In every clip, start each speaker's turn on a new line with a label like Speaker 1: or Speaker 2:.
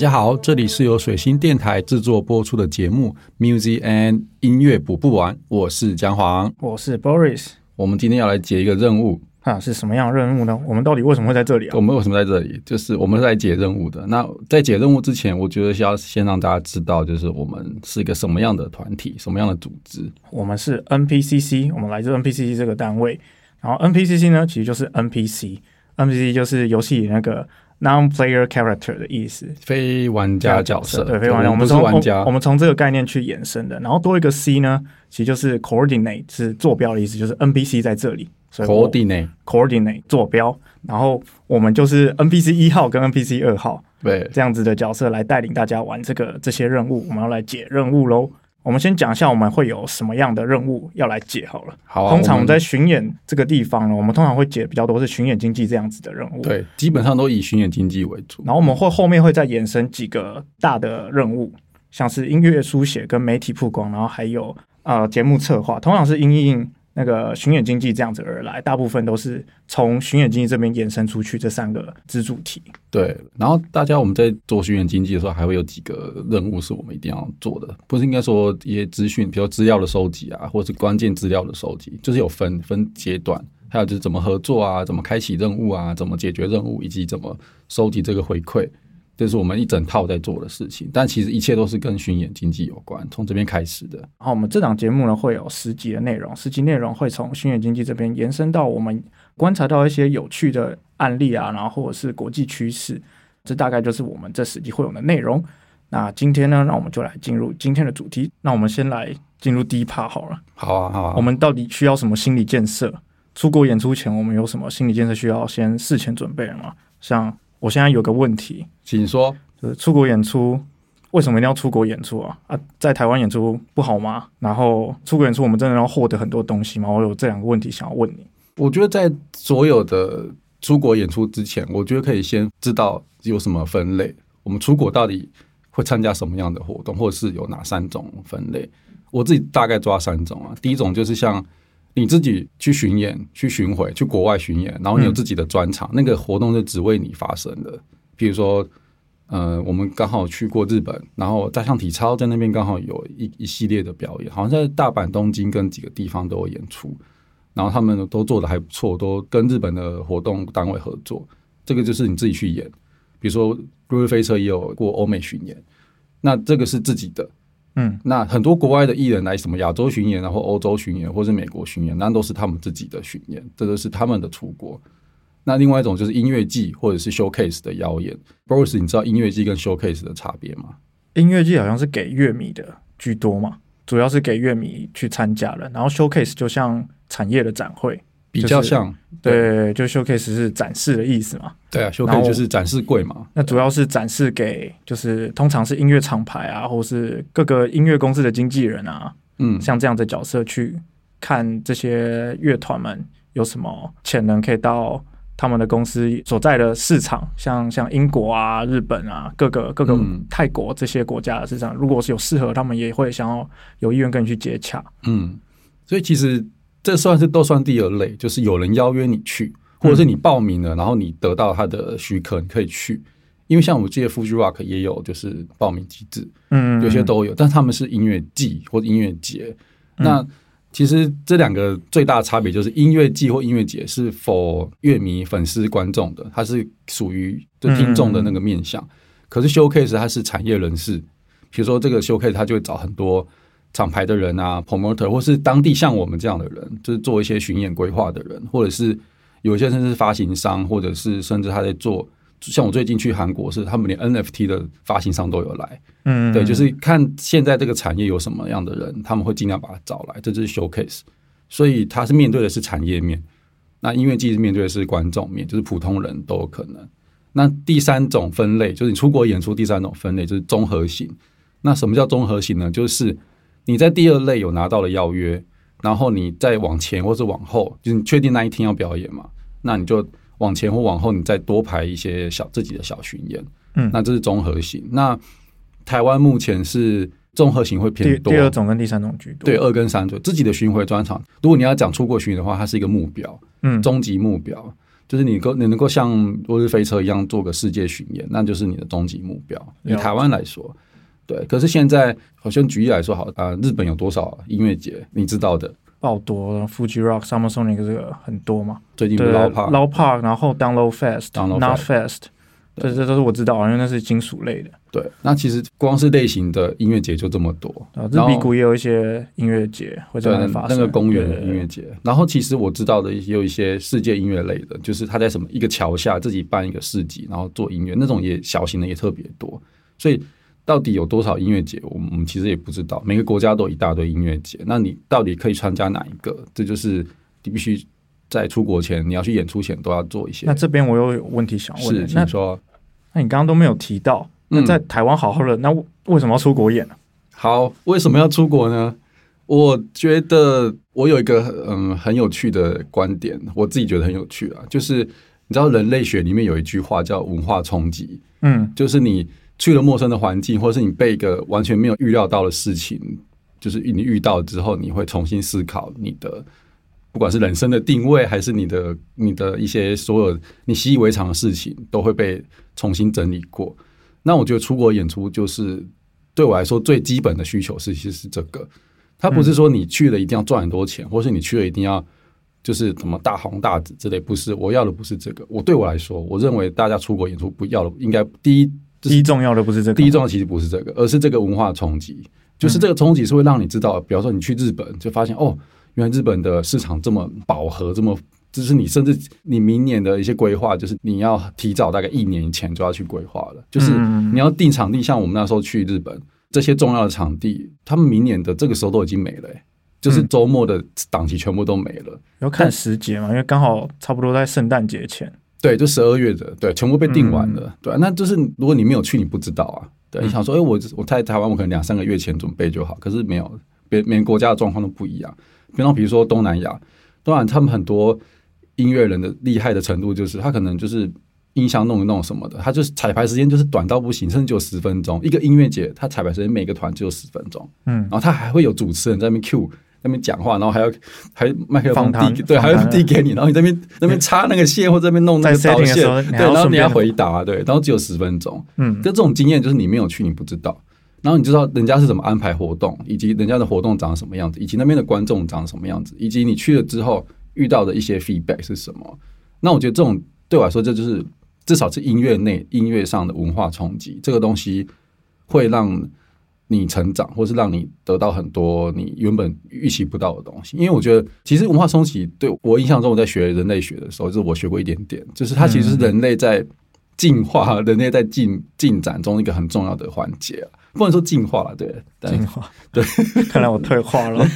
Speaker 1: 大家好，这里是由水星电台制作播出的节目《Music and 音乐补不完》，我是姜黄，
Speaker 2: 我是 Boris。
Speaker 1: 我们今天要来解一个任务
Speaker 2: 啊，是什么样的任务呢？我们到底为什么会在这里啊？
Speaker 1: 我们为什么在这里？就是我们是来解任务的。那在解任务之前，我觉得要先让大家知道，就是我们是一个什么样的团体，什么样的组织。
Speaker 2: 我们是 NPCC，我们来自 NPCC 这个单位。然后 NPCC 呢，其实就是 NPC，NPC 就是游戏里那个。Non-player character 的意思，
Speaker 1: 非玩家角色，
Speaker 2: 对，非玩家。
Speaker 1: 我们从玩家，
Speaker 2: 我们从这个概念去延伸的。然后多一个 C 呢，其实就是 coordinate，是坐标的意思，就是 NPC 在这里。
Speaker 1: coordinate，coordinate
Speaker 2: 坐标。然后我们就是 NPC 一号跟 NPC 二号，
Speaker 1: 对，
Speaker 2: 这样子的角色来带领大家玩这个这些任务。我们要来解任务喽。我们先讲一下我们会有什么样的任务要来解好了。
Speaker 1: 好，
Speaker 2: 通常我们在巡演这个地方呢，我们通常会解比较多是巡演经济这样子的任务。
Speaker 1: 对，基本上都以巡演经济为主。
Speaker 2: 然后我们会后面会再延伸几个大的任务，像是音乐书写跟媒体曝光，然后还有呃节目策划，通常是音音。那个巡演经济这样子而来，大部分都是从巡演经济这边延伸出去这三个支柱体。
Speaker 1: 对，然后大家我们在做巡演经济的时候，还会有几个任务是我们一定要做的，不是应该说一些资讯，比如资料的收集啊，或者是关键资料的收集，就是有分分阶段，还有就是怎么合作啊，怎么开启任务啊，怎么解决任务，以及怎么收集这个回馈。这是我们一整套在做的事情，但其实一切都是跟巡演经济有关，从这边开始的。
Speaker 2: 然后我们这档节目呢，会有十集的内容，十集内容会从巡演经济这边延伸到我们观察到一些有趣的案例啊，然后或者是国际趋势，这大概就是我们这十集会有的内容。那今天呢，那我们就来进入今天的主题。那我们先来进入第一 part 好了。
Speaker 1: 好啊，好啊。
Speaker 2: 我们到底需要什么心理建设？出国演出前，我们有什么心理建设需要先事前准备吗？像我现在有个问题，
Speaker 1: 请说。
Speaker 2: 就是出国演出，为什么一定要出国演出啊？啊，在台湾演出不好吗？然后出国演出，我们真的要获得很多东西吗？我有这两个问题想要问你。
Speaker 1: 我觉得在所有的出国演出之前，我觉得可以先知道有什么分类。我们出国到底会参加什么样的活动，或者是有哪三种分类？我自己大概抓三种啊。第一种就是像你自己去巡演、去巡回、去国外巡演，然后你有自己的专场，那个活动是只为你发生的。比如说。呃，我们刚好去过日本，然后大象体操在那边刚好有一一系列的表演，好像在大阪、东京跟几个地方都有演出，然后他们都做的还不错，都跟日本的活动单位合作。这个就是你自己去演，比如说《路日飞车》也有过欧美巡演，那这个是自己的。
Speaker 2: 嗯，
Speaker 1: 那很多国外的艺人来什么亚洲巡演，然后欧洲巡演，或是美国巡演，那都是他们自己的巡演，这都是他们的出国。那另外一种就是音乐季或者是 showcase 的邀演。Boris，你知道音乐季跟 showcase 的差别吗？
Speaker 2: 音乐季好像是给乐迷的居多嘛，主要是给乐迷去参加了。然后 showcase 就像产业的展会，
Speaker 1: 比较像
Speaker 2: 对，就 showcase 是展示的意思嘛。
Speaker 1: 对啊，showcase 就是展示柜嘛。
Speaker 2: 那主要是展示给就是通常是音乐厂牌啊，或是各个音乐公司的经纪人啊，
Speaker 1: 嗯，
Speaker 2: 像这样的角色去看这些乐团们有什么潜能可以到。他们的公司所在的市场，像像英国啊、日本啊、各个各个泰国这些国家的市场，如果是有适合，他们也会想要有意愿跟你去接洽。
Speaker 1: 嗯，所以其实这算是都算第二类，就是有人邀约你去，或者是你报名了，然后你得到他的许可，你可以去。因为像我们这些 Fuji Rock 也有就是报名机制，
Speaker 2: 嗯，
Speaker 1: 有些都有，但他们是音乐季或者音乐节，那。其实这两个最大的差别就是音乐季或音乐节是否乐迷、粉丝、观众的，它是属于就听众的那个面向。可是 showcase 它是产业人士，比如说这个 showcase 他就会找很多厂牌的人啊，promoter 或是当地像我们这样的人，就是做一些巡演规划的人，或者是有些甚至是发行商，或者是甚至他在做。像我最近去韩国，是他们连 NFT 的发行商都有来，
Speaker 2: 嗯，
Speaker 1: 对，就是看现在这个产业有什么样的人，他们会尽量把他找来，这就是 showcase。所以他是面对的是产业面，那音乐季是面对的是观众面，就是普通人都有可能。那第三种分类就是你出国演出，第三种分类就是综合型。那什么叫综合型呢？就是你在第二类有拿到了邀约，然后你再往前或是往后，就是你确定那一天要表演嘛，那你就。往前或往后，你再多排一些小自己的小巡演，
Speaker 2: 嗯，
Speaker 1: 那这是综合型。那台湾目前是综合型会偏多，
Speaker 2: 第二种跟第三种居多。
Speaker 1: 对，二跟三种自己的巡回专场。如果你要讲出国巡的话，它是一个目标，
Speaker 2: 嗯，
Speaker 1: 终极目标。就是你够你能够像落日飞车一样做个世界巡演，那就是你的终极目标。以台湾来说，对。可是现在好像举例来说好，啊、日本有多少音乐节？你知道的，
Speaker 2: 爆多 Fuji Rock、Summer Sonic 这个很多嘛，
Speaker 1: 最近 Low Park
Speaker 2: l o Park，然后 Download Fest、Not
Speaker 1: Fest
Speaker 2: 这这都是我知道，因为那是金属类的。
Speaker 1: 对。那其实光是类型的音乐节就这么多，
Speaker 2: 啊，日
Speaker 1: 然后
Speaker 2: 比谷也有一些音乐节会在
Speaker 1: 对
Speaker 2: 那发生，
Speaker 1: 那个公园的音乐节。然后其实我知道的也有一些世界音乐类的，就是他在什么一个桥下自己办一个市集，然后做音乐，那种也小型的也特别多。所以到底有多少音乐节，我们我们其实也不知道。每个国家都有一大堆音乐节，那你到底可以参加哪一个？这就是你必须在出国前，你要去演出前都要做一些
Speaker 2: 那。这边我又有问题想问
Speaker 1: 是，
Speaker 2: 了，那
Speaker 1: 请说。
Speaker 2: 那你刚刚都没有提到，那
Speaker 1: 嗯
Speaker 2: 在台湾好好的，那为什么要出国演呢？
Speaker 1: 好，为什么要出国呢？我觉得我有一个嗯很有趣的观点，我自己觉得很有趣啊，就是你知道人类学里面有一句话叫文化冲击，
Speaker 2: 嗯
Speaker 1: 就是你去了陌生的环境，或者是你被一个完全没有预料到的事情，就是你遇到之后，你会重新思考你的。不管是人生的定位，还是你的你的一些所有你习以为常的事情，都会被重新整理过。那我觉得出国演出就是对我来说最基本的需求是，其实是这个。它不是说你去了一定要赚很多钱，或是你去了一定要就是什么大红大紫之类，不是。我要的不是这个。我对我来说，我认为大家出国演出不要的，应该第一
Speaker 2: 第一重要的不是这个，
Speaker 1: 第一重要其实不是这个，而是这个文化冲击。就是这个冲击是会让你知道，比方说你去日本，就发现哦，原来日本的市场这么饱和，这么就是你甚至你明年的一些规划，就是你要提早大概一年以前就要去规划了。就是
Speaker 2: 嗯
Speaker 1: 你要定场地，像我们那时候去日本，这些重要的场地，他们明年的这个时候都已经没了、欸就是周末的档期全部都没了。
Speaker 2: 要看时节嘛，因为刚好差不多在圣诞节前。
Speaker 1: 对，就十二月的，对，全部被定完了，对、啊，那就是如果你没有去，你不知道啊。对，你想说，哎、我我在台湾，我可能两三个月前准备就好，可是没有，别每个国家的状况都不一样。比方比如说东南亚，当然他们很多音乐人的厉害的程度，就是他可能就是音箱弄一弄什么的，他就是彩排时间就是短到不行，甚至只有十分钟。一个音乐节，他彩排时间每个团只有十分钟，
Speaker 2: 嗯
Speaker 1: 然，后他还会有主持人在那边 Q。在那边讲话，然后还要还麦克风递，对，还要递给你，然后你在那边那边插那个线或者在那边弄那个
Speaker 2: 在
Speaker 1: 导线对，然后你要回答，对，然后只有十分钟。
Speaker 2: 嗯
Speaker 1: 就这种经验，就是你没有去，你不知道，然后你知道人家是怎么安排活动，以及人家的活动长什么样子，以及那边的观众长什么样子，以及你去了之后遇到的一些 feedback 是什么。那我觉得这种对我来说，这就是至少是音乐内音乐上的文化冲击，这个东西会让你成长，或是让你得到很多你原本预期不到的东西。因为我觉得，其实文化冲击对我印象中，我在学人类学的时候，就是我学过一点点，就是它其实是人类在进化、人类在进进展中一个很重要的环节啊。不能说进化了，对，
Speaker 2: 进化。
Speaker 1: 对，
Speaker 2: 看来我退化了，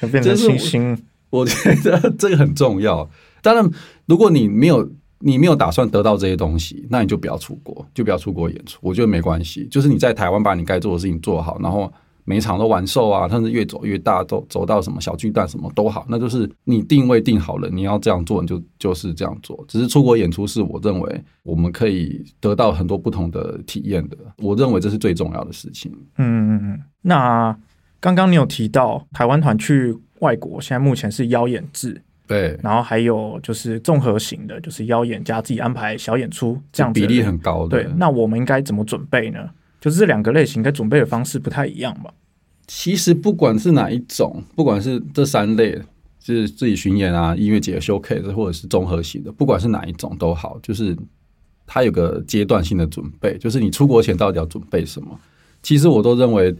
Speaker 2: 要 变成
Speaker 1: 就是我
Speaker 2: 星星。
Speaker 1: 我觉得这个很重要。当然，如果你没有你没有打算得到这些东西，那你就不要出国，就不要出国演出。我觉得没关系，就是你在台湾把你该做的事情做好，然后每一场都完售啊，甚至越走越大，都走到什么小巨蛋什么都好，那就是你定位定好了，你要这样做，你就就是这样做。只是出国演出是我认为我们可以得到很多不同的体验的，我认为这是最重要的事情。
Speaker 2: 嗯嗯嗯。那刚刚你有提到台湾团去外国，现在目前是邀演制，
Speaker 1: 对，
Speaker 2: 然后还有就是综合型的，就是邀演加自己安排小演出这样子
Speaker 1: 比例很高的。
Speaker 2: 对。那我们应该怎么准备呢？就是这两个类型，该准备的方式不太一样吧？
Speaker 1: 其实不管是哪一种，不管是这三类，就是自己巡演啊、音乐节 showcase，或者是综合型的，不管是哪一种都好，就是它有个阶段性的准备，就是你出国前到底要准备什么。其实我都认为，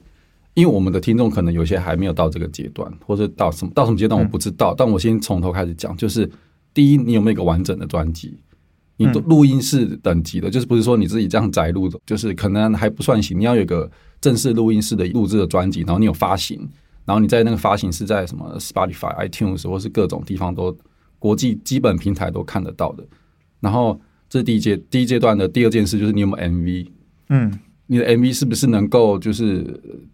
Speaker 1: 因为我们的听众可能有些还没有到这个阶段，或者到什么到什么阶段我不知道，但我先从头开始讲，就是第一，你有没有一个完整的专辑？你都录音室等级的，就是不是说你自己这样摘录的，就是可能还不算行。你要有一个正式录音室的录制的专辑，然后你有发行，然后你在那个发行是在什么 Spotify、iTunes 或是各种地方都国际基本平台都看得到的。然后这是第一阶第一阶段的第二件事，就是你有没有 MV，
Speaker 2: 嗯
Speaker 1: 你的 MV 是不是能够就是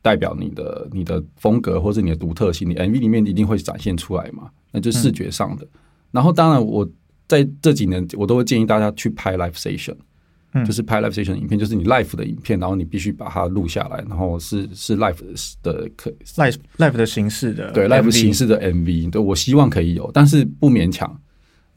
Speaker 1: 代表你的你的风格或者你的独特性？你 MV 里面一定会展现出来嘛？那就是视觉上的。然后当然我在这几年我都会建议大家去拍 live Station，
Speaker 2: 嗯
Speaker 1: 就是拍 live Station 影片，就是你 live 的影片，然后你必须把它录下来，然后是是 live 的可
Speaker 2: ，live live 的形式的
Speaker 1: 对 live 形式的 MV，对我希望可以有，但是不勉强。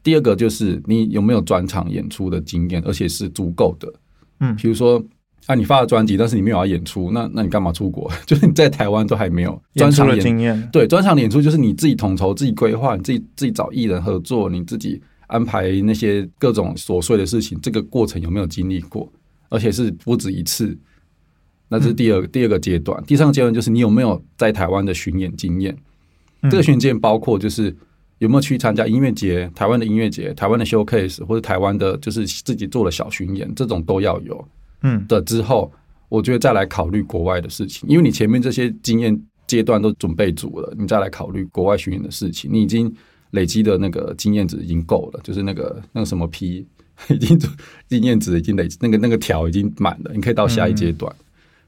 Speaker 1: 第二个就是你有没有专场演出的经验，而且是足够的。
Speaker 2: 嗯
Speaker 1: 比如说啊，你发了专辑，但是你没有要演出，那那你干嘛出国？就是你在台湾都还没有专场演
Speaker 2: 经验，
Speaker 1: 对，专场演出就是你自己统筹、自己规划，你自己自己找艺人合作，你自己安排那些各种琐碎的事情，这个过程有没有经历过？而且是不止一次。那这是第二、第二个阶段，第三个阶段就是你有没有在台湾的巡演经验？
Speaker 2: 嗯
Speaker 1: 这个巡演经验包括就是有没有去参加音乐节、台湾的音乐节、台湾的 showcase 或者台湾的就是自己做的小巡演，这种都要有。
Speaker 2: 嗯
Speaker 1: 的之后，我觉得再来考虑国外的事情，因为你前面这些经验阶段都准备足了，你再来考虑国外巡演的事情，你已经累积的那个经验值已经够了，就是那个那个什么 P 已经经验值已经累积，那个那个条已经满了，你可以到下一阶段。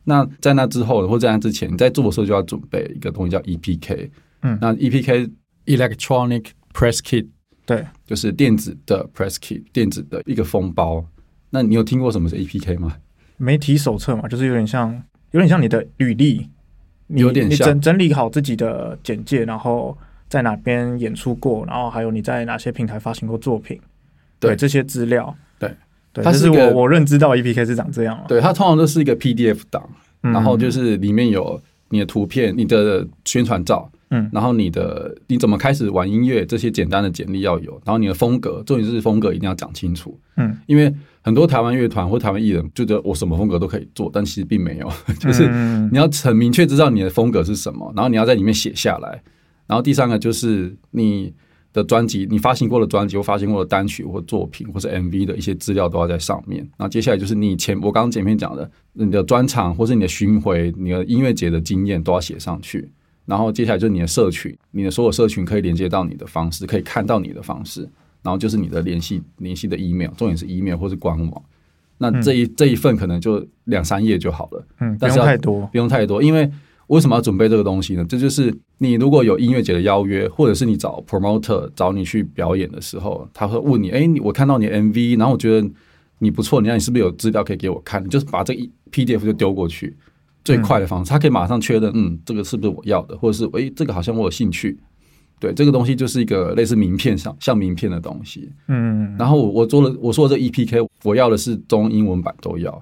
Speaker 1: 那在那之后，或在那之前，你在做的时候就要准备一个东西叫 EPK。
Speaker 2: 嗯
Speaker 1: 那 EPK Electronic Press Kit
Speaker 2: 对，
Speaker 1: 就是电子的 Press Kit，电子的一个封包。那你有听过什么是 APK 吗？
Speaker 2: 媒体手册嘛，就是有点像，有点像你的履历，
Speaker 1: 有点像。
Speaker 2: 整整理好自己的简介，然后在哪边演出过，然后还有你在哪些平台发行过作品，
Speaker 1: 对。
Speaker 2: 这些资料，
Speaker 1: 对。它是
Speaker 2: 我我认知到 APK 是长这样了，
Speaker 1: 对，它通常都是一个 PDF 档，
Speaker 2: 嗯，
Speaker 1: 然后就是里面有你的图片、你的宣传照，
Speaker 2: 嗯。
Speaker 1: 然后你的你怎么开始玩音乐这些简单的简历要有，然后你的风格，重点是风格一定要讲清楚，
Speaker 2: 嗯，
Speaker 1: 因为很多台湾乐团或台湾艺人就觉得我什么风格都可以做，但其实并没有，就是
Speaker 2: 嗯
Speaker 1: 你要很明确知道你的风格是什么，然后你要在里面写下来。然后第三个就是你的专辑，你发行过的专辑或发行过的单曲或作品或者 MV 的一些资料都要在上面。然后接下来就是你前我刚刚前面讲的，你的专场或是你的巡回、你的音乐节的经验都要写上去。然后接下来就是你的社群，你的所有社群可以连接到你的方式，可以看到你的方式。然后就是你的联系联系的 email，重点是 email 或是官网。那这一、这一份可能就两三页就好了。
Speaker 2: 嗯，不
Speaker 1: 但是要
Speaker 2: 用太多，
Speaker 1: 不用太多，因为为什么要准备这个东西呢？这就是你如果有音乐节的邀约，或者是你找 promoter 找你去表演的时候，他会问你：“哎、你我看到你的 MV，然后我觉得你不错，你看你是不是有资料可以给我看？”你就是把这一 PDF 就丢过去，最快的方式，他可以马上确认，嗯，这个是不是我要的，或者是哎、这个好像我有兴趣。对，这个东西就是一个类似名片上像名片的东西。
Speaker 2: 嗯，
Speaker 1: 然后我我做了我说的这 EPK，我要的是中英文版都要，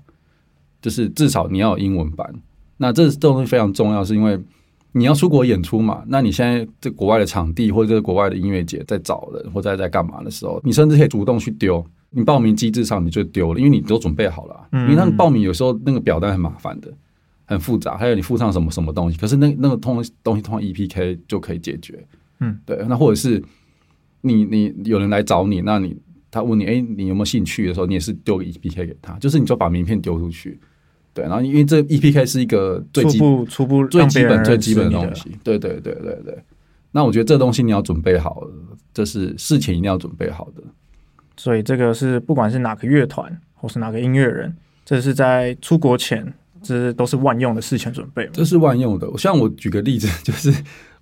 Speaker 1: 就是至少你要有英文版。那这这东西非常重要，是因为你要出国演出嘛。那你现在在国外的场地或者在国外的音乐节在找人或者在干嘛的时候，你甚至可以主动去丢。你报名机制上你就丢了，因为你都准备好了啊。
Speaker 2: 嗯
Speaker 1: 因为那个报名有时候那个表单很麻烦的，很复杂，还有你附上什么什么东西，可是那那个通东西通过 EPK 就可以解决。
Speaker 2: 嗯，
Speaker 1: 对。那或者是你你有人来找你，那你他问你，哎、你有没有兴趣的时候，你也是丢个 EPK 给他，就是你就把名片丢出去。对，然后因为这 EPK 是一个最
Speaker 2: 初
Speaker 1: 基
Speaker 2: 步初步
Speaker 1: 最基本、最基本的东西。对对对对对。那我觉得这东西你要准备好，这是事前一定要准备好的。
Speaker 2: 所以这个是不管是哪个乐团或是哪个音乐人，这是在出国前，这都是万用的事前准备。
Speaker 1: 这是万用的。像我举个例子，就是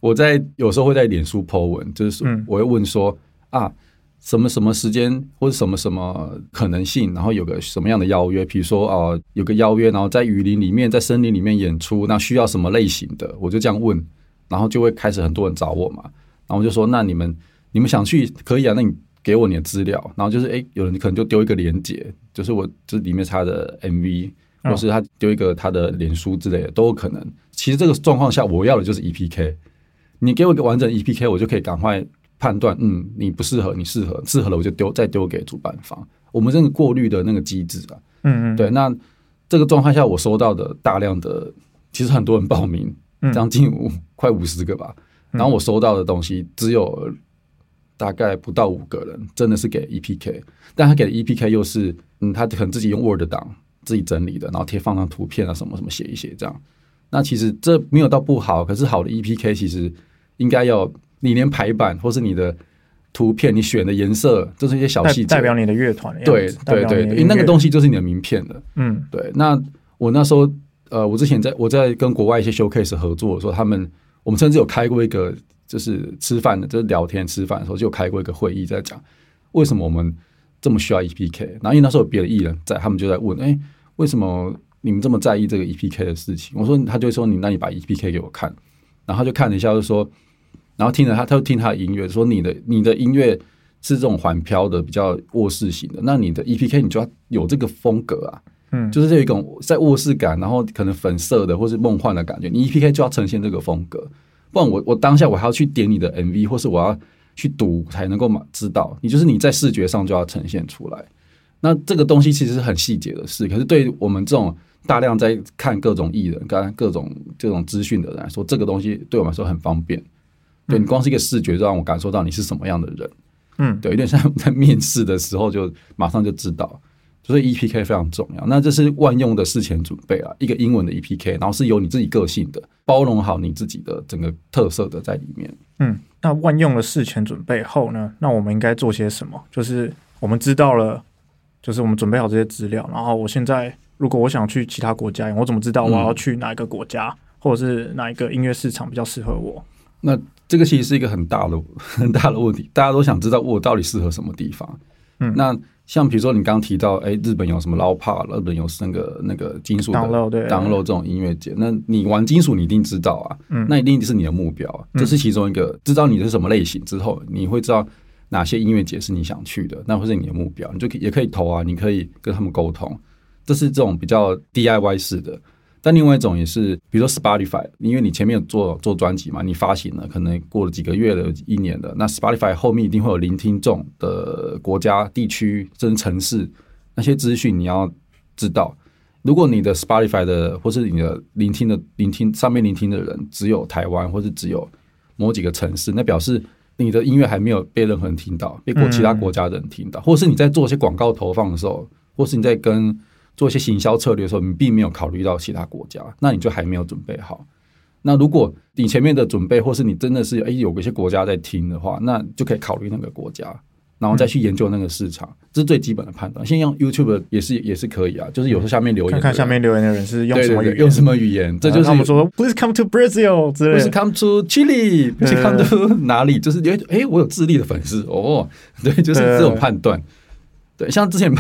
Speaker 1: 我在有时候会在脸书 po 文，就是
Speaker 2: 嗯。
Speaker 1: 我会问说、啊，什么什么时间或者什么什么可能性，然后有个什么样的邀约，比如说啊、呃有个邀约，然后在雨林里面，在森林里面演出，那需要什么类型的，我就这样问，然后就会开始很多人找我嘛，然后我就说那你们你们想去可以啊，那你。给我你的资料，然后就是诶，有人可能就丢一个链接，就是我这里面是他的 MV，
Speaker 2: 嗯
Speaker 1: 或是他丢一个他的脸书之类的都有可能。其实这个状况下，我要的就是 EPK，你给我一个完整 EPK，我就可以赶快判断，嗯，你不适合，你适合，适合了我就丢再丢给主办方。我们这个过滤的那个机制啊，
Speaker 2: 嗯嗯，
Speaker 1: 对，那这个状况下，我收到的大量的，其实很多人报名，
Speaker 2: 嗯。
Speaker 1: 将近五快五十个吧，
Speaker 2: 嗯。
Speaker 1: 然后我收到的东西只有大概不到五个人真的是给 EPK，但他给的 EPK 又是，嗯，他可能自己用 Word 档自己整理的，然后贴放上图片啊什么什么写一写这样。那其实这没有到不好，可是好的 EPK 其实应该要你连排版或是你的图片你选的颜色，这是一些小
Speaker 2: 代
Speaker 1: 细节，
Speaker 2: 代表你的乐团
Speaker 1: 对对对，因为那个东
Speaker 2: 西，
Speaker 1: 就是你的名片了。
Speaker 2: 嗯
Speaker 1: 对，那我那时候呃，我之前在我在跟国外一些 showcase 合作的时候，他们我们甚至有开过一个就是吃饭的，就是聊天吃饭的时候就有开过一个会议，在讲为什么我们这么需要 EPK。然后因为那时候有别的艺人在，他们就在问，哎、为什么你们这么在意这个 EPK 的事情？我说，他就说你那你把 EPK 给我看，然后他就看了一下，就说，然后听了他，他就听他的音乐，说你的你的音乐是这种缓飘的比较卧室型的，那你的 EPK 你就要有这个风格啊，
Speaker 2: 嗯，
Speaker 1: 就是有一种在卧室感，然后可能粉色的或是梦幻的感觉，你 EPK 就要呈现这个风格，不然我我当下我还要去点你的 MV，或是我要去读才能够嘛知道，你就是你在视觉上就要呈现出来。那这个东西其实是很细节的事，可是对我们这种大量在看各种艺人、跟各种这种资讯的人来说，这个东西对我们来说很方便。对你光是一个视觉，就让我感受到你是什么样的人。
Speaker 2: 嗯，
Speaker 1: 对，有点像在面试的时候就马上就知道，所以 EPK 非常重要。那这是万用的事前准备啊，一个英文的 EPK，然后是有你自己个性的，包容好你自己的整个特色的在里面。
Speaker 2: 嗯，那万用的事前准备后呢？那我们应该做些什么？就是我们知道了，就是我们准备好这些资料，然后我现在如果我想去其他国家，我怎么知道我要去哪一个国家，或者是哪一个音乐市场比较适合我？
Speaker 1: 那这个其实是一个很大的 很大的问题，大家都想知道我到底适合什么地方。
Speaker 2: 嗯
Speaker 1: 那像比如说你刚刚提到，哎，日本有什么捞帕，日本有那个那个金属
Speaker 2: 对
Speaker 1: download 这种音乐节，那你玩金属你一定知道啊，
Speaker 2: 嗯
Speaker 1: 那一定是你的目标啊，这是其中一个。知道你是什么类型之后，你会知道哪些音乐节是你想去的，那会是你的目标，你就可以也可以投啊，你可以跟他们沟通，这是这种比较 DIY 式的。但另外一种也是，比如说 Spotify，因为你前面有做做专辑嘛，你发行了，可能过了几个月了、一年的，那 Spotify 后面一定会有聆听众的国家、地区甚至城市那些资讯，你要知道。如果你的 Spotify 的或是你的聆听的聆听上面聆听的人只有台湾，或是只有某几个城市，那表示你的音乐还没有被任何人听到，被过其他国家的人听到，或者是你在做一些广告投放的时候，或是你在跟做一些行销策略的时候，你并没有考虑到其他国家，那你就还没有准备好。那如果你前面的准备，或是你真的是哎有一些国家在听的话，那就可以考虑那个国家，然后再去研究那个市场，这是最基本的判断。现在用 YouTube 也是也是可以啊，就是有时候下面留言，
Speaker 2: 看看下面留言的人是用什么
Speaker 1: 用什么语言，这就是
Speaker 2: 我们说 “Please come to Brazil，please。
Speaker 1: come to Chile，不是
Speaker 2: 对
Speaker 1: come to 哪里，就是因为哎，我有智利的粉丝哦，对，就是这种判断。对，像之前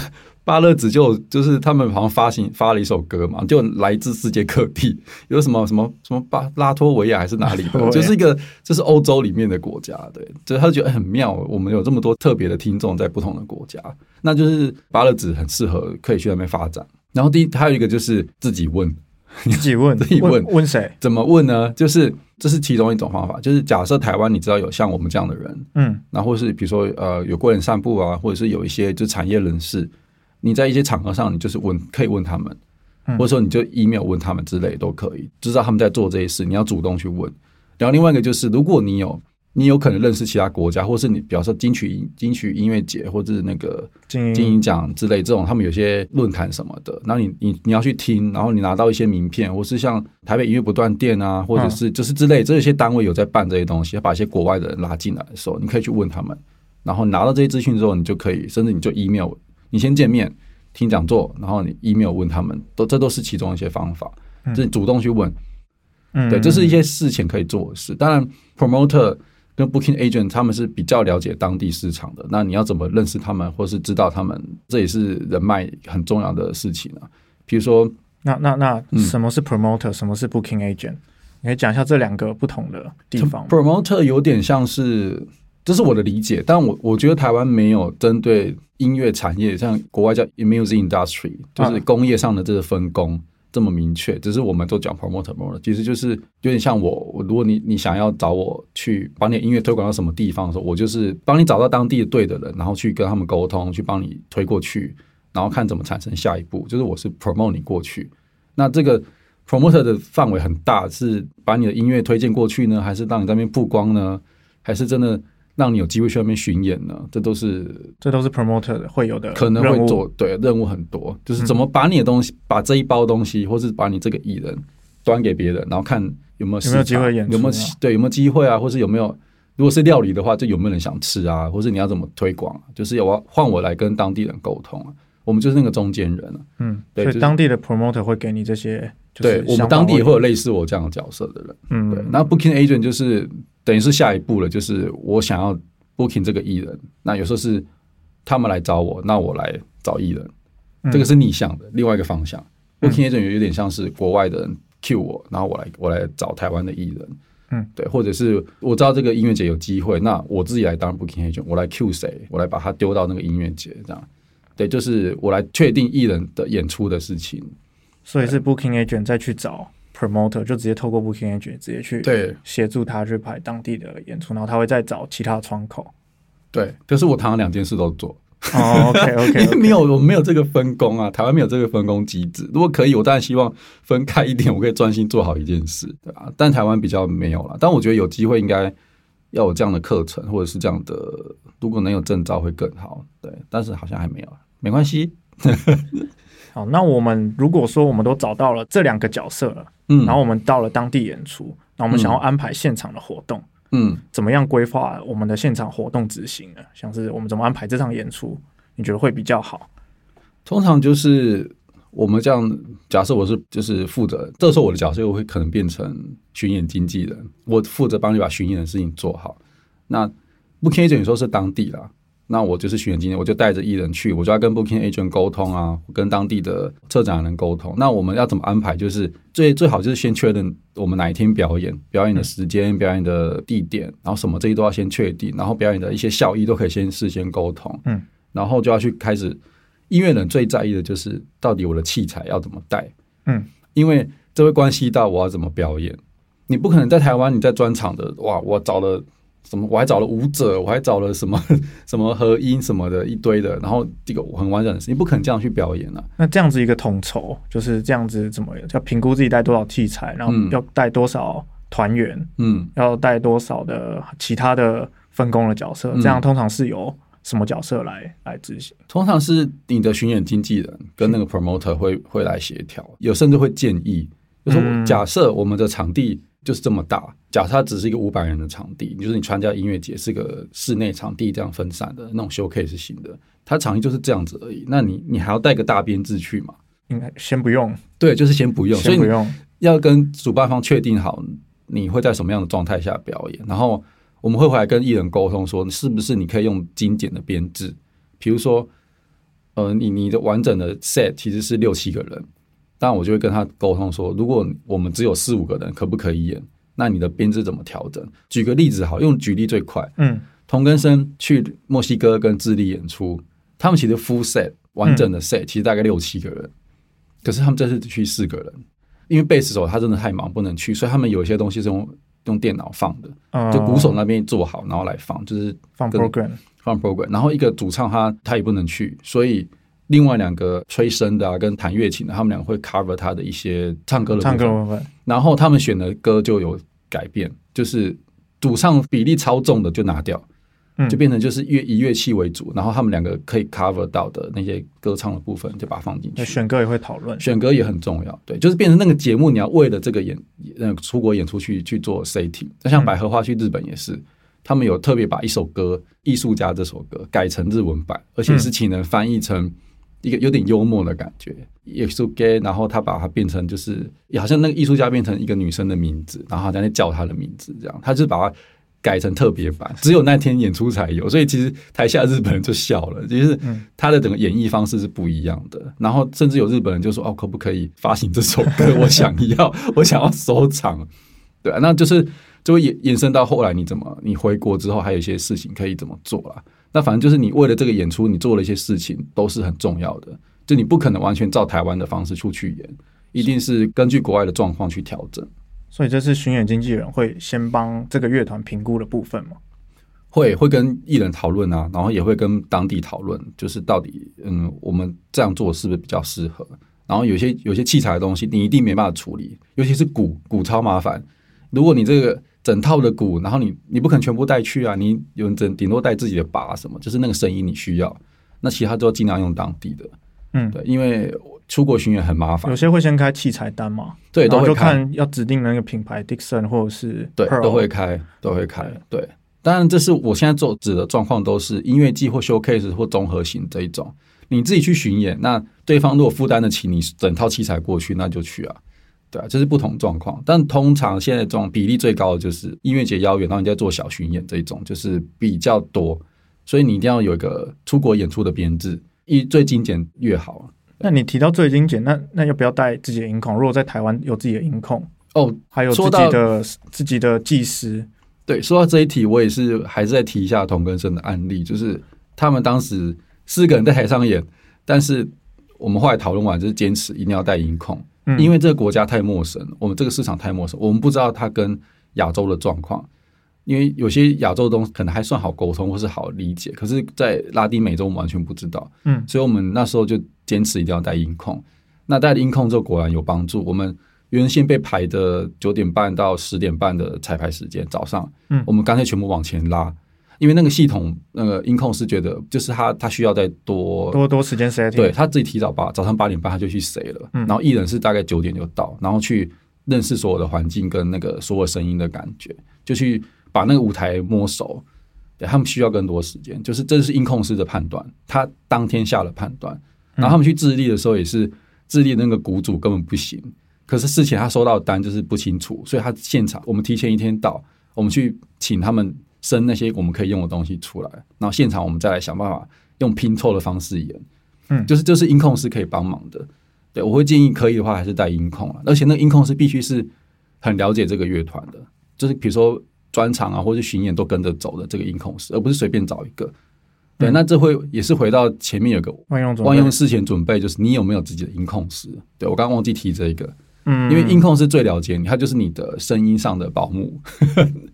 Speaker 1: 巴勒子就就是他们好像发行发了一首歌嘛，就来自世界各地，有什么什么什么巴拉脱维亚还是哪里的，就是一个就是欧洲里面的国家，对，就他就觉得哎很妙，我们有这么多特别的听众在不同的国家，那就是巴勒子很适合可以去那边发展。然后第一还有一个就是自己问，
Speaker 2: 自己问，
Speaker 1: 自己问
Speaker 2: 问谁？
Speaker 1: 怎么问呢？就是这是其中一种方法，就是假设台湾你知道有像我们这样的人，
Speaker 2: 嗯
Speaker 1: 然后是比如说呃有贵人散步啊，或者是有一些就是产业人士，你在一些场合上你就是问可以问他们，
Speaker 2: 嗯。
Speaker 1: 或者说你就 email 问他们之类都可以，知道他们在做这些事，你要主动去问。然后另外一个就是，如果你有你有可能认识其他国家，或是你比方说金曲金曲音乐节，或者是那个
Speaker 2: 精
Speaker 1: 金鹰奖之类这种，他们有些论坛什么的，然后你你你要去听，然后你拿到一些名片，或是像台北音乐不断电啊，或者是就是之类，这些单位有在办这些东西，把一些国外的人拉进来的时候，你可以去问他们，然后拿到这些资讯之后，你就可以，甚至你就 email，你先见面听讲座，然后你 email 问他们，都这都是其中一些方法，就是主动去问，
Speaker 2: 嗯
Speaker 1: 对，这是一些事情可以做的事。当然，promoter 跟 booking agent 他们是比较了解当地市场的。那你要怎么认识他们，或是知道他们，这也是人脉很重要的事情啊。比如说，
Speaker 2: 那那那
Speaker 1: 嗯
Speaker 2: 什么是 promoter，什么是 booking agent？你可以讲一下这两个不同的地方。
Speaker 1: promoter 有点像是，这是我的理解，但我我觉得台湾没有针对音乐产业，像国外叫 music industry，就是工业上的这个分工。这么明确，只是我们都讲 promoter promoter，其实就是有点像我，我如果你你想要找我去把你的音乐推广到什么地方的时候，我就是帮你找到当地的对的人，然后去跟他们沟通，去帮你推过去，然后看怎么产生下一步，就是我是 promote 你过去。那这个 promoter 的范围很大，是把你的音乐推荐过去呢，还是让你在那边曝光呢，还是真的让你有机会去外面巡演呢？这都是
Speaker 2: 这都是 promoter 的会有的
Speaker 1: 可能会做，对任务很多，就是怎么把你的东西，把这一包东西，或是把你这个艺人端给别人，然后看有没有
Speaker 2: 有没有机会演出
Speaker 1: 有没有
Speaker 2: 啊
Speaker 1: 对有没有机会啊，或是有没有如果是料理的话，就有没有人想吃啊，或是你要怎么推广啊，就是我要换我来跟当地人沟通啊，我们就是那个中间人啊。
Speaker 2: 嗯，
Speaker 1: 对
Speaker 2: 所以当地的 promoter 会给你这些，就是
Speaker 1: 对我们当地也会有类似我这样的角色的人。
Speaker 2: 嗯，
Speaker 1: 对，那 booking agent 就是等于是下一步了，就是我想要 booking 这个艺人，那有时候是他们来找我，那我来找艺人，
Speaker 2: 嗯
Speaker 1: 这个是逆向的，另外一个方向。booking agent 有有点像是国外的人 cue 我，然后我来我来找台湾的艺人。
Speaker 2: 嗯，
Speaker 1: 对，或者是我知道这个音乐节有机会，那我自己来当 booking agent，我来 Q 谁，我来把他丢到那个音乐节，这样，对，就是我来确定艺人的演出的事情。
Speaker 2: 所以是 booking agent 再去找 promoter，就直接透过 booking agent 直接去
Speaker 1: 对
Speaker 2: 协助他去排当地的演出，然后他会再找其他窗口。
Speaker 1: 对，可是我常常两件事都做。
Speaker 2: 哦，OK OK，
Speaker 1: 没有我没有这个分工啊，台湾没有这个分工机制。如果可以，我当然希望分开一点，我可以专心做好一件事，对吧？但台湾比较没有了。但我觉得有机会应该要有这样的课程，或者是这样的，如果能有证照会更好。对，但是好像还没有，没关系。
Speaker 2: 好，那我们如果说我们都找到了这两个角色了，
Speaker 1: 嗯，
Speaker 2: 然后我们到了当地演出，那我们想要安排现场的活动，
Speaker 1: 嗯，
Speaker 2: 怎么样规划我们的现场活动执行呢？像是我们怎么安排这场演出，你觉得会比较好？
Speaker 1: 通常就是我们这样，假设我是就是负责，这时候我的角色又会可能变成巡演经纪人，我负责帮你把巡演的事情做好。那 booking agent 有时候是当地啦，那我就是巡演经纪人，我就带着艺人去，我就要跟 booking agent 沟通啊，跟当地的策展人沟通。那我们要怎么安排？就是最最好就是先确认我们哪一天表演，表演的时间、表演的地点，然后什么这些都要先确定，然后表演的一些效益都可以先事先沟通。
Speaker 2: 嗯，
Speaker 1: 然后就要去开始。音乐人最在意的就是到底我的器材要怎么带，
Speaker 2: 嗯，
Speaker 1: 因为这会关系到我要怎么表演。你不可能在台湾你在专场的哇，我找了什么，我还找了舞者，我还找了什么 什么和音什么的一堆的，然后这个很完整的事，你不可能这样去表演啊。
Speaker 2: 那这样子一个统筹就是这样子，怎么要评估自己带多少器材，然后要带多少团员，
Speaker 1: 嗯，
Speaker 2: 要带多少的其他的分工的角色，这样通常是由。什么角色来来执行？
Speaker 1: 通常是你的巡演经纪人跟那个 promoter 会会来协调，有甚至会建议，就是假设我们的场地就是这么大，假设它只是一个五百人的场地，就是你参加音乐节是个室内场地这样分散的那种 showcase 型的，它场地就是这样子而已。那你你还要带个大编制去吗？
Speaker 2: 应该先不用，
Speaker 1: 对，就是先不用，
Speaker 2: 先不用，
Speaker 1: 要跟主办方确定好你会在什么样的状态下表演，然后。我们会回来跟艺人沟通，说是不是你可以用精简的编制，比如说，呃，你你的完整的 set 其实是六七个人，但我就会跟他沟通说，如果我们只有四五个人，可不可以演？那你的编制怎么调整？举个例子，好，用举例最快。
Speaker 2: 嗯，
Speaker 1: 童根生去墨西哥跟智利演出，他们其实 full set 完整的 set 其实大概六七个人，可是他们这次只去四个人，因为贝斯手他真的太忙不能去，所以他们有一些东西是用。用电脑放的，就鼓手那边做好，然后来放，就是
Speaker 2: 放 program，
Speaker 1: 放 program。然后一个主唱他他也不能去，所以另外两个吹笙的啊，跟弹乐琴的，他们两个会 cover 他的一些唱歌的
Speaker 2: 唱歌部分。
Speaker 1: 然后他们选的歌就有改变，就是主唱比例超重的就拿掉。就变成就是乐以乐器为主，然后他们两个可以 cover 到的那些歌唱的部分，就把它放进去。
Speaker 2: 选歌也会讨论，
Speaker 1: 选歌也很重要。对，就是变成那个节目，你要为了这个演，那出国演出去去做 setting。那像百合花去日本也是，他们有特别把一首歌《艺术家》这首歌改成日文版，而且是请人翻译成一个有点幽默的感觉，艺术家。然后他把它变成就是，好像那个艺术家变成一个女生的名字，然后在那叫她的名字，这样，他就把它。改成特别版，只有那天演出才有，所以其实台下日本人就笑了，就是他的整个演绎方式是不一样的。然后甚至有日本人就说：“哦，可不可以发行这首歌？我想要，我想要收藏。”对啊，那就是就会延延伸到后来，你怎么你回国之后还有一些事情可以怎么做啦？那反正就是你为了这个演出，你做了一些事情都是很重要的。就你不可能完全照台湾的方式出去演，一定是根据国外的状况去调整。
Speaker 2: 所以这是巡演经纪人会先帮这个乐团评估的部分吗？
Speaker 1: 会会跟艺人讨论啊，然后也会跟当地讨论，就是到底嗯，我们这样做是不是比较适合？然后有些有些器材的东西，你一定没办法处理，尤其是鼓鼓超麻烦。如果你这个整套的鼓，然后你你不可能全部带去啊，你有整顶多带自己的把什么，就是那个声音你需要，那其他都尽量用当地的。
Speaker 2: 嗯，
Speaker 1: 对，因为。出国巡演很麻烦，
Speaker 2: 有些会先开器材单嘛？
Speaker 1: 对，都会
Speaker 2: 看要指定那个品牌，Dixon 或者是
Speaker 1: 对，都会开，都会开。对，当然这是我现在做指的状况，都是音乐季或 showcase 或综合型这一种。你自己去巡演，那对方如果负担得起你整套器材过去，那就去啊。对啊，这是不同状况。但通常现在这种比例最高的就是音乐节邀约，然后你在做小巡演这一种，就是比较多。所以你一定要有一个出国演出的编制，一最精简越好。
Speaker 2: 那你提到最精简，那那要不要带自己的音控？如果在台湾有自己的音控，
Speaker 1: 哦，
Speaker 2: 还有自己的自己的技师，
Speaker 1: 对，说到这一题，我也是还是在提一下童根生的案例，就是他们当时四个人在台上演，但是我们后来讨论完，就是坚持一定要带音控，
Speaker 2: 嗯
Speaker 1: 因为这个国家太陌生，我们这个市场太陌生，我们不知道它跟亚洲的状况。因为有些亚洲的东西可能还算好沟通或是好理解，可是，在拉丁美洲我们完全不知道，
Speaker 2: 嗯
Speaker 1: 所以我们那时候就坚持一定要带音控。那带了音控之后，果然有帮助。我们原先被排的九点半到十点半的彩排时间，早上，
Speaker 2: 嗯
Speaker 1: 我们干脆全部往前拉，因为那个系统那个音控是觉得，就是他他需要再多
Speaker 2: 多多时间 setting，
Speaker 1: 对他自己提早八早上八点半他就去谁了，
Speaker 2: 嗯。
Speaker 1: 然后艺人是大概九点就到，然后去认识所有的环境跟那个所有声音的感觉，就去把那个舞台摸熟。对他们需要更多时间，就是这是音控师的判断，他当天下了判断，然后他们去智利的时候也是智利那个鼓组根本不行，可是事前他收到的单就是不清楚，所以他现场我们提前一天到，我们去请他们生那些我们可以用的东西出来，然后现场我们再来想办法用拼凑的方式演，
Speaker 2: 嗯。
Speaker 1: 就是就是音控是可以帮忙的，对我会建议可以的话还是带音控啊，而且那个音控是必须是很了解这个乐团的，就是比如说专场啊或者巡演都跟着走的这个音控师，而不是随便找一个。对，
Speaker 2: 嗯。
Speaker 1: 那这会也是回到前面有个
Speaker 2: 万用
Speaker 1: 万用事前准备，就是你有没有自己的音控师？对我刚刚忘记提这一个，
Speaker 2: 嗯，
Speaker 1: 因为音控是最了解你，他就是你的声音上的保姆，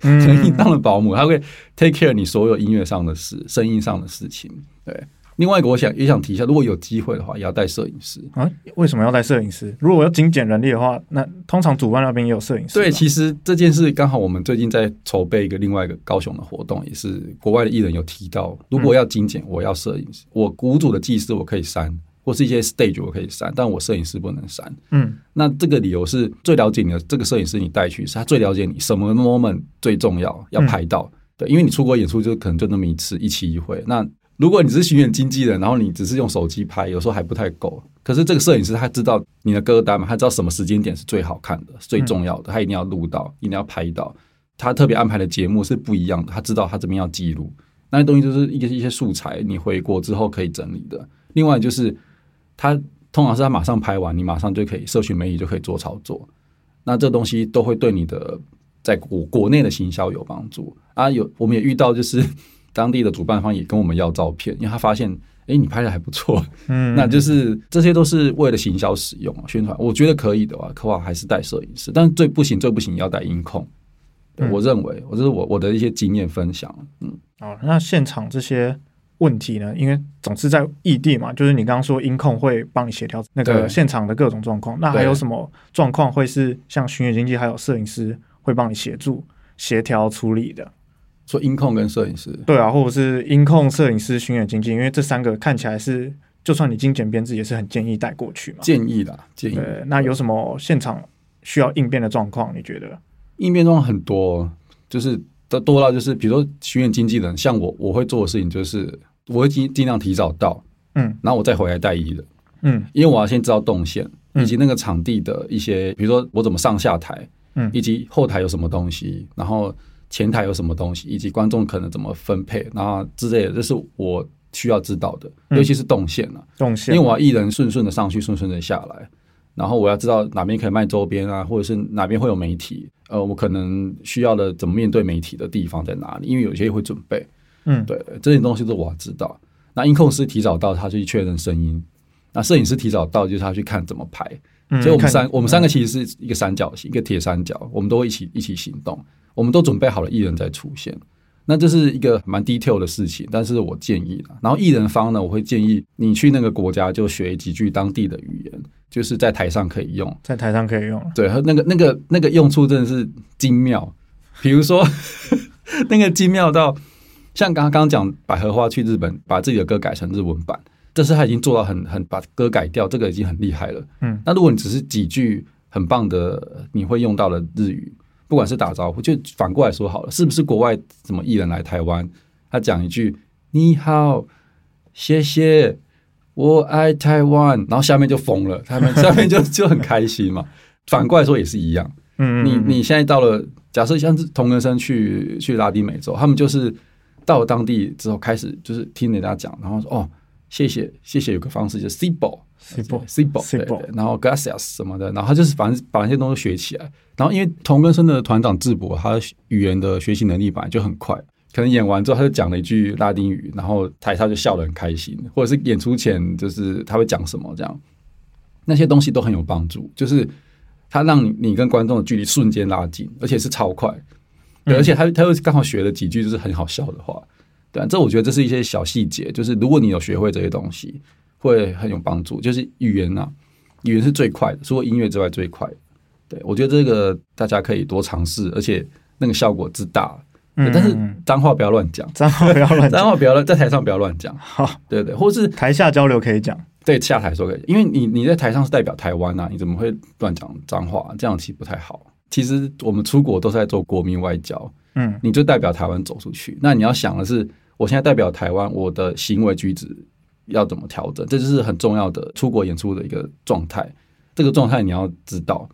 Speaker 2: 嗯
Speaker 1: 声音上的保姆，他会 take care 你所有音乐上的事、声音上的事情。对，另外一个我想也想提一下，如果有机会的话，也要带摄影师。
Speaker 2: 啊，为什么要带摄影师？如果要精简人力的话，那通常主办那边也有摄影师吧。
Speaker 1: 对，其实这件事刚好我们最近在筹备一个另外一个高雄的活动，也是国外的艺人有提到，如果要精简，我要摄影师，我鼓组的技师我可以删，或是一些 stage 我可以删，但我摄影师不能删。
Speaker 2: 嗯
Speaker 1: 那这个理由是最了解你的这个摄影师，你带去是他最了解你什么 moment 最重要要拍到。对，因为你出国演出就可能就那么一次，一期一会。那如果你只是巡演经纪人，然后你只是用手机拍，有时候还不太够。可是这个摄影师他知道你的歌单嘛，他知道什么时间点是最好看的、最重要的，他一定要录到，一定要拍到。他特别安排的节目是不一样的，他知道他这边要记录那些东西，就是一些一些素材，你回国之后可以整理的。另外就是他通常是他马上拍完，你马上就可以社群媒体就可以做操作。那这东西都会对你的在国国内的行销有帮助啊。有我们也遇到，就是 当地的主办方也跟我们要照片，因为他发现，哎，你拍的还不错，
Speaker 2: 嗯，
Speaker 1: 那就是这些都是为了行销使用啊宣传。我觉得可以的话，可话还是带摄影师，但是最不行、最不行要带音控。
Speaker 2: 嗯
Speaker 1: 我认为，我这是我我的一些经验分享。嗯，
Speaker 2: 哦，那现场这些问题呢？因为总是在异地嘛，就是你刚刚说音控会帮你协调那个
Speaker 1: 对
Speaker 2: 现场的各种状况，那还有什么状况会是像巡演经纪还有摄影师会帮你协助协调处理的？
Speaker 1: 说音控跟摄影师，
Speaker 2: 对啊，或者是音控、摄影师、巡演经纪，因为这三个看起来是，就算你精简编制，也是很建议带过去嘛。
Speaker 1: 建议啦，建议。
Speaker 2: 对，那有什么现场需要应变的状况？你觉得？
Speaker 1: 应变状况很多，就是都多到就是，比如说巡演经纪人，像我我会做的事情就是，我会尽尽量提早到，
Speaker 2: 嗯。
Speaker 1: 然后我再回来带艺人，
Speaker 2: 嗯。
Speaker 1: 因为我要先知道动线
Speaker 2: 嗯。
Speaker 1: 以及那个场地的一些，比如说我怎么上下台，
Speaker 2: 嗯。
Speaker 1: 以及后台有什么东西，然后前台有什么东西，以及观众可能怎么分配，然后之类的，这是我需要知道的，
Speaker 2: 嗯。
Speaker 1: 尤其是动线啊，
Speaker 2: 动线，
Speaker 1: 因为我要艺人顺顺的上去，顺顺的下来，然后我要知道哪边可以卖周边啊，或者是哪边会有媒体，呃，我可能需要的怎么面对媒体的地方在哪里，因为有些会准备，
Speaker 2: 嗯
Speaker 1: 对，这些东西都我知道。那音控师提早到，他去确认声音；那摄影师提早到，就是他去看怎么拍。
Speaker 2: 嗯
Speaker 1: 所以我们
Speaker 2: 看
Speaker 1: 三我们三个其实是一个三角形，一个铁三角，我们都会一起一起行动，我们都准备好了艺人再出现。那这是一个蛮 detail 的事情，但是我建议啦。然后艺人方呢，我会建议你去那个国家就学几句当地的语言，就是在台上可以用。
Speaker 2: 在台上可以用。
Speaker 1: 对，和那个那个那个用处真的是精妙。比如说，那个精妙到像刚刚刚讲百合花去日本把自己的歌改成日文版，这是他已经做到很很把歌改掉，这个已经很厉害了。
Speaker 2: 嗯
Speaker 1: 那如果你只是几句很棒的你会用到的日语，不管是打招呼，就反过来说好了，是不是国外什么艺人来台湾，他讲一句你好，谢谢。我爱台湾，然后下面就疯了，他们 下面就就很开心嘛。反过来说也是一样，
Speaker 2: 嗯，
Speaker 1: 你
Speaker 2: 嗯
Speaker 1: 你现在到了，假设像是同根生去去拉丁美洲，他们就是到了当地之后开始就是听人家讲，然后说哦谢谢谢谢有个方式就是 Cibo
Speaker 2: Cibo
Speaker 1: Cibo
Speaker 2: Cibo
Speaker 1: 对对，然后 Gracias 什么的，然后他就是反正把那些东西学起来。然后因为同根生的团长智博，他语言的学习能力本来就很快，可能演完之后他就讲了一句拉丁语，然后台下就笑得很开心，或者是演出前就是他会讲什么这样，那些东西都很有帮助，就是他让你你跟观众的距离瞬间拉近，而且是超快，对，
Speaker 2: 嗯
Speaker 1: 而且他他又刚好学了几句就是很好笑的话，对、啊，这我觉得这是一些小细节，就是如果你有学会这些东西，会很有帮助。就是语言啊、语言是最快的，除了音乐之外最快的。对我觉得这个大家可以多尝试，而且那个效果之大。嗯但是
Speaker 2: 嗯
Speaker 1: 脏话不要乱讲，
Speaker 2: 脏话不要乱
Speaker 1: 脏。话不要乱在台上不要乱讲，
Speaker 2: 好，
Speaker 1: 对对，或是
Speaker 2: 台下交流可以讲。
Speaker 1: 对下台说可以，因为你你在台上是代表台湾呐、你怎么会乱讲脏话？这样其实不太好。其实我们出国都是在做国民外交，
Speaker 2: 嗯
Speaker 1: 你就代表台湾走出去。那你要想的是，我现在代表台湾，我的行为举止要怎么调整？这就是很重要的出国演出的一个状态。这个状态你要知道，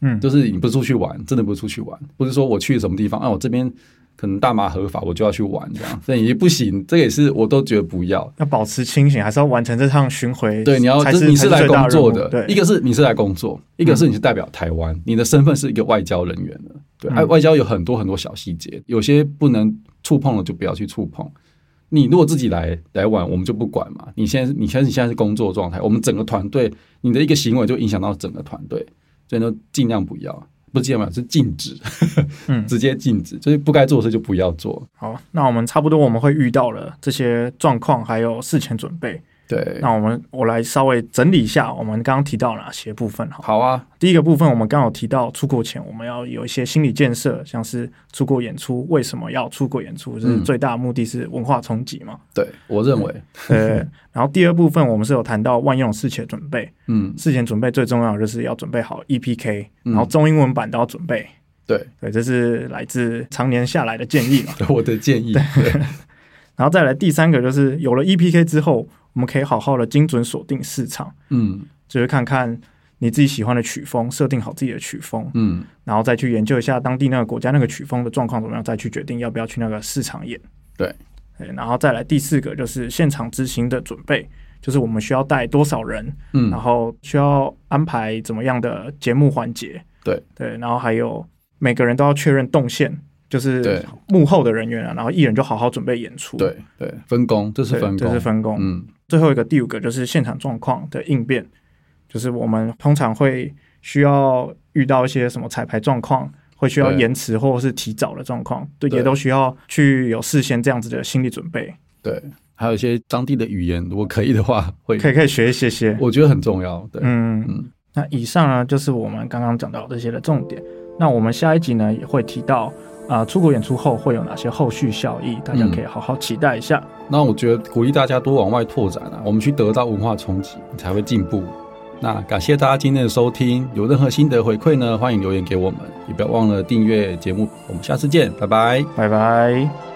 Speaker 2: 嗯，
Speaker 1: 就是你不是出去玩，真的不是出去玩，不是说我去什么地方，啊，我这边可能大麻合法，我就要去玩这样，这也不行。这也是我都觉得不要。
Speaker 2: 要保持清醒，还是要完成这趟巡回。
Speaker 1: 对，你要是你是来工作的，
Speaker 2: 对，
Speaker 1: 一个是你是来工作，一个是你是代表台湾，你的身份是一个外交人员的。对，
Speaker 2: 嗯
Speaker 1: 哎、外交有很多很多小细节，有些不能触碰的就不要去触碰。你如果自己来来玩，我们就不管嘛。你现在你现在你现在是工作状态，我们整个团队你的一个行为就影响到整个团队，所以呢尽量不要，不是戒嘛，是禁止，
Speaker 2: 嗯
Speaker 1: 直接禁止，就是不该做的事就不要做。
Speaker 2: 好，那我们差不多我们会遇到了这些状况，还有事前准备。
Speaker 1: 对，
Speaker 2: 那我们我来稍微整理一下，我们刚刚提到哪些部分好？
Speaker 1: 好啊，
Speaker 2: 第一个部分，我们刚好提到出国前我们要有一些心理建设，像是出国演出为什么要出国演出，就是
Speaker 1: 嗯。
Speaker 2: 最大的目的是文化冲击嘛。
Speaker 1: 对我认为，
Speaker 2: 呃，然后第二部分我们是有谈到万用事前准备，
Speaker 1: 嗯，
Speaker 2: 事前准备最重要就是要准备好 EPK，
Speaker 1: 嗯。
Speaker 2: 然后中英文版都要准备。
Speaker 1: 对，
Speaker 2: 对，这是来自常年下来的建议嘛。
Speaker 1: 我的建议，对。
Speaker 2: 然后再来第三个就是有了 EPK 之后，我们可以好好的精准锁定市场，
Speaker 1: 嗯
Speaker 2: 就是看看你自己喜欢的曲风，设定好自己的曲风，
Speaker 1: 嗯，
Speaker 2: 然后再去研究一下当地那个国家那个曲风的状况怎么样，再去决定要不要去那个市场演。
Speaker 1: 对
Speaker 2: 对，然后再来第四个就是现场执行的准备，就是我们需要带多少人，
Speaker 1: 嗯
Speaker 2: 然后需要安排怎么样的节目环节。
Speaker 1: 对
Speaker 2: 对，然后还有每个人都要确认动线，就是幕后的人员啊，然后艺人就好好准备演出。
Speaker 1: 对对，分工，这是，分工，
Speaker 2: 这是分工。
Speaker 1: 嗯
Speaker 2: 最后一个第五个就是现场状况的应变，就是我们通常会需要遇到一些什么彩排状况，会需要延迟或者是提早的状况，对，
Speaker 1: 对
Speaker 2: 也都需要去有事先这样子的心理准备。
Speaker 1: 对，还有一些当地的语言，如果可以的话，会
Speaker 2: 可以可以学一些些。
Speaker 1: 我觉得很重要。对，
Speaker 2: 嗯
Speaker 1: 嗯
Speaker 2: 那以上呢就是我们刚刚讲到这些的重点。那我们下一集呢也会提到。啊、出国演出后会有哪些后续效益？大家
Speaker 1: 嗯
Speaker 2: 可以好好期待一下。
Speaker 1: 那我觉得鼓励大家多往外拓展啊，我们去得到文化冲击，你才会进步。那感谢大家今天的收听，有任何心得回馈呢，欢迎留言给我们，也不要忘了订阅节目。我们下次见，拜拜。
Speaker 2: 拜拜。